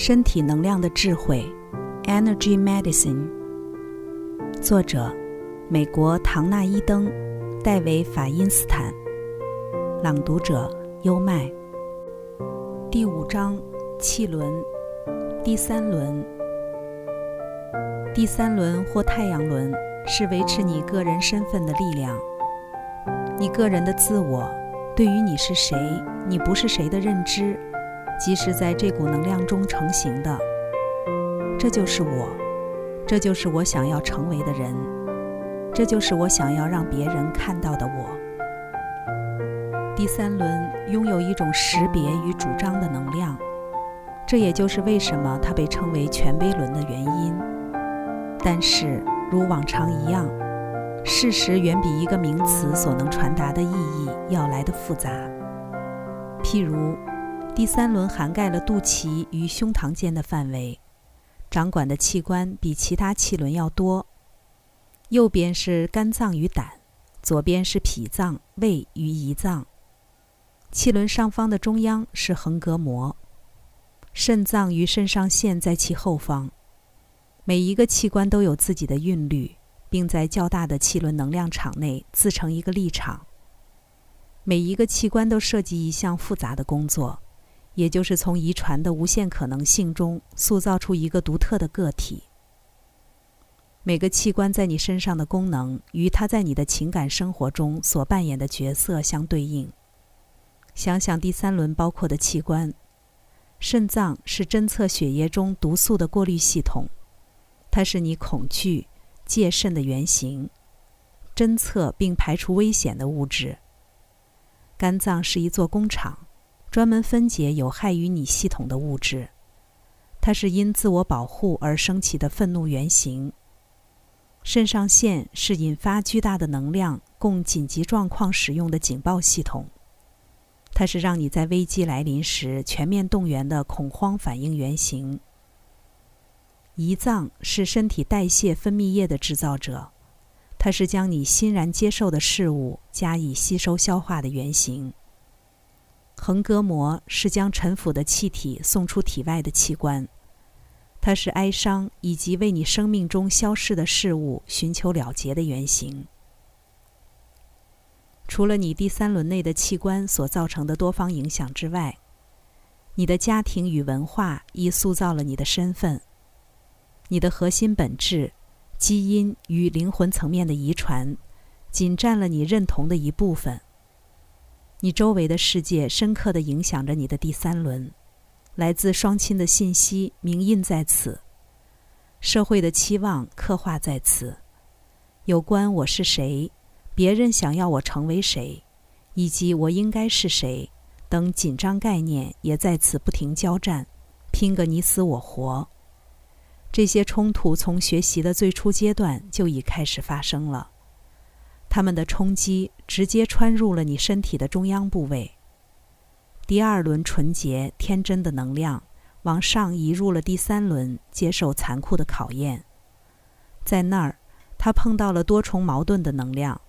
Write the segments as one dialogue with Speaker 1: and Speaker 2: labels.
Speaker 1: 身体能量的智慧，Energy Medicine。作者：美国唐纳伊登、戴维法因斯坦。朗读者：优麦。第五章：气轮，第三轮。第三轮或太阳轮是维持你个人身份的力量。你个人的自我，对于你是谁，你不是谁的认知。即是在这股能量中成型的，这就是我，这就是我想要成为的人，这就是我想要让别人看到的我。第三轮拥有一种识别与主张的能量，这也就是为什么它被称为权威轮的原因。但是，如往常一样，事实远比一个名词所能传达的意义要来的复杂。譬如。第三轮涵盖了肚脐与胸膛间的范围，掌管的器官比其他气轮要多。右边是肝脏与胆，左边是脾脏、胃与胰脏。气轮上方的中央是横膈膜，肾脏与肾上腺在其后方。每一个器官都有自己的韵律，并在较大的气轮能量场内自成一个立场。每一个器官都涉及一项复杂的工作。也就是从遗传的无限可能性中塑造出一个独特的个体。每个器官在你身上的功能与它在你的情感生活中所扮演的角色相对应。想想第三轮包括的器官，肾脏是侦测血液中毒素的过滤系统，它是你恐惧、戒慎的原型，侦测并排除危险的物质。肝脏是一座工厂。专门分解有害于你系统的物质，它是因自我保护而升起的愤怒原型。肾上腺是引发巨大的能量供紧急状况使用的警报系统，它是让你在危机来临时全面动员的恐慌反应原型。胰脏是身体代谢分泌液的制造者，它是将你欣然接受的事物加以吸收消化的原型。横膈膜是将沉腐的气体送出体外的器官，它是哀伤以及为你生命中消逝的事物寻求了结的原型。除了你第三轮内的器官所造成的多方影响之外，你的家庭与文化亦塑造了你的身份。你的核心本质、基因与灵魂层面的遗传，仅占了你认同的一部分。你周围的世界深刻地影响着你的第三轮，来自双亲的信息铭印在此，社会的期望刻画在此，有关我是谁，别人想要我成为谁，以及我应该是谁等紧张概念也在此不停交战，拼个你死我活。这些冲突从学习的最初阶段就已开始发生了。他们的冲击直接穿入了你身体的中央部位。第二轮纯洁天真的能量往上移入了第三轮，接受残酷的考验。在那儿，他碰到了多重矛盾的能量，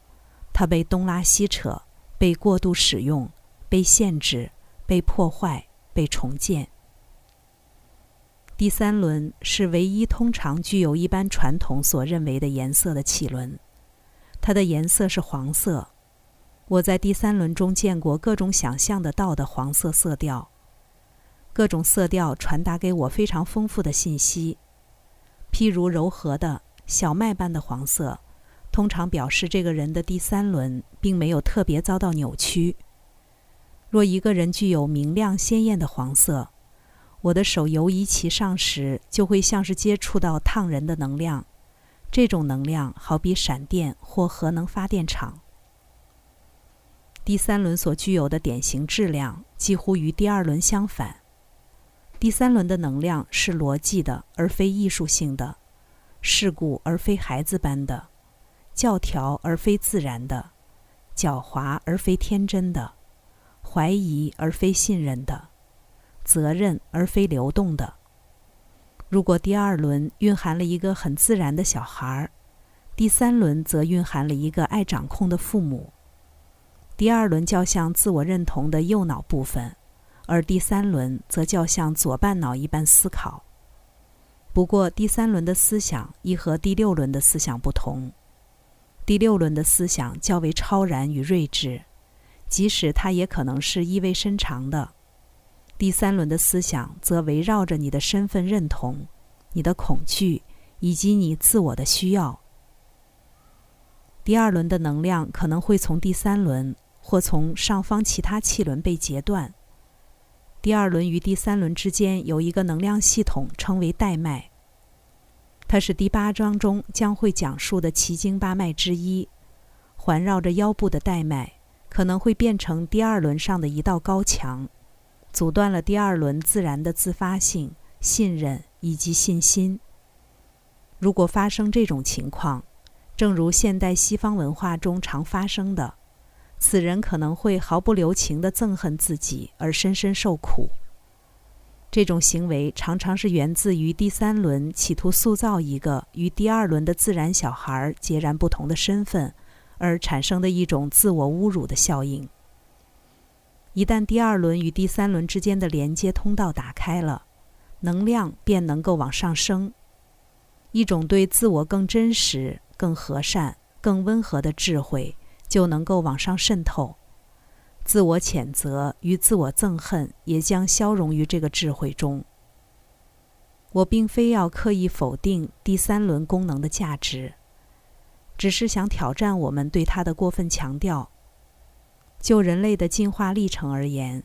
Speaker 1: 他被东拉西扯，被过度使用，被限制，被破坏，被重建。第三轮是唯一通常具有一般传统所认为的颜色的气轮。它的颜色是黄色。我在第三轮中见过各种想象得到的黄色色调。各种色调传达给我非常丰富的信息。譬如柔和的小麦般的黄色，通常表示这个人的第三轮并没有特别遭到扭曲。若一个人具有明亮鲜艳的黄色，我的手游移其上时，就会像是接触到烫人的能量。这种能量好比闪电或核能发电厂。第三轮所具有的典型质量几乎与第二轮相反。第三轮的能量是逻辑的，而非艺术性的；世故而非孩子般的；教条而非自然的；狡猾而非天真的；怀疑而非信任的；责任而非流动的。如果第二轮蕴含了一个很自然的小孩儿，第三轮则蕴含了一个爱掌控的父母。第二轮较像自我认同的右脑部分，而第三轮则较像左半脑一般思考。不过，第三轮的思想亦和第六轮的思想不同。第六轮的思想较为超然与睿智，即使它也可能是意味深长的。第三轮的思想则围绕着你的身份认同、你的恐惧以及你自我的需要。第二轮的能量可能会从第三轮或从上方其他气轮被截断。第二轮与第三轮之间有一个能量系统，称为带脉。它是第八章中将会讲述的奇经八脉之一。环绕着腰部的带脉可能会变成第二轮上的一道高墙，阻断了第二轮自然的自发性、信任以及信心。如果发生这种情况，正如现代西方文化中常发生的。此人可能会毫不留情地憎恨自己，而深深受苦。这种行为常常是源自于第三轮企图塑造一个与第二轮的自然小孩截然不同的身份，而产生的一种自我侮辱的效应。一旦第二轮与第三轮之间的连接通道打开了，能量便能够往上升，一种对自我更真实、更和善、更温和的智慧。就能够往上渗透，自我谴责与自我憎恨也将消融于这个智慧中。我并非要刻意否定第三轮功能的价值，只是想挑战我们对它的过分强调。就人类的进化历程而言，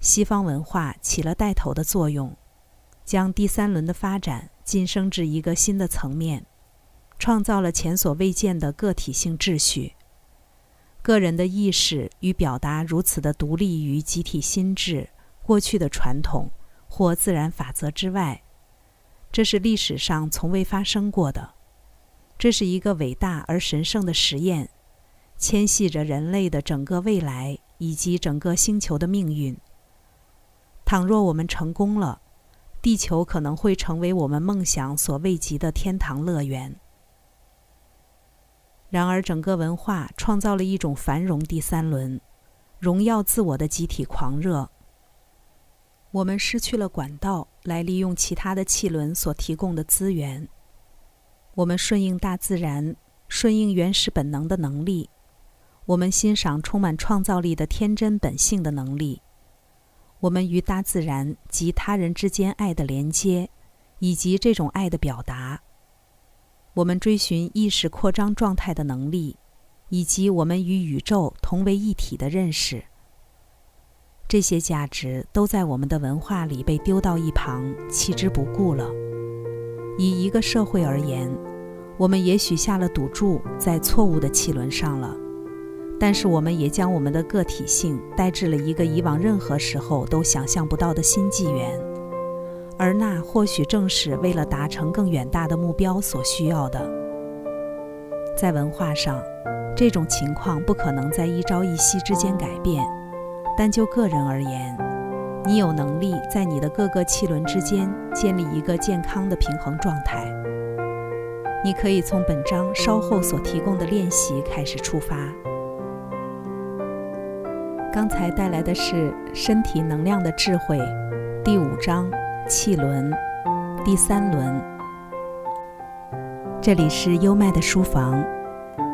Speaker 1: 西方文化起了带头的作用，将第三轮的发展晋升至一个新的层面，创造了前所未见的个体性秩序。个人的意识与表达如此的独立于集体心智、过去的传统或自然法则之外，这是历史上从未发生过的。这是一个伟大而神圣的实验，牵系着人类的整个未来以及整个星球的命运。倘若我们成功了，地球可能会成为我们梦想所未及的天堂乐园。然而，整个文化创造了一种繁荣第三轮、荣耀自我的集体狂热。我们失去了管道来利用其他的气轮所提供的资源。我们顺应大自然、顺应原始本能的能力。我们欣赏充满创造力的天真本性的能力。我们与大自然及他人之间爱的连接，以及这种爱的表达。我们追寻意识扩张状态的能力，以及我们与宇宙同为一体的认识，这些价值都在我们的文化里被丢到一旁，弃之不顾了。以一个社会而言，我们也许下了赌注在错误的汽轮上了，但是我们也将我们的个体性带至了一个以往任何时候都想象不到的新纪元。而那或许正是为了达成更远大的目标所需要的。在文化上，这种情况不可能在一朝一夕之间改变，但就个人而言，你有能力在你的各个气轮之间建立一个健康的平衡状态。你可以从本章稍后所提供的练习开始出发。刚才带来的是身体能量的智慧，第五章。气轮，第三轮。这里是优麦的书房，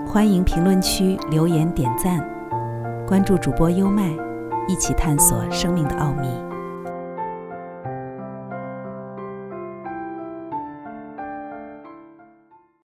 Speaker 1: 欢迎评论区留言点赞，关注主播优麦，一起探索生命的奥秘。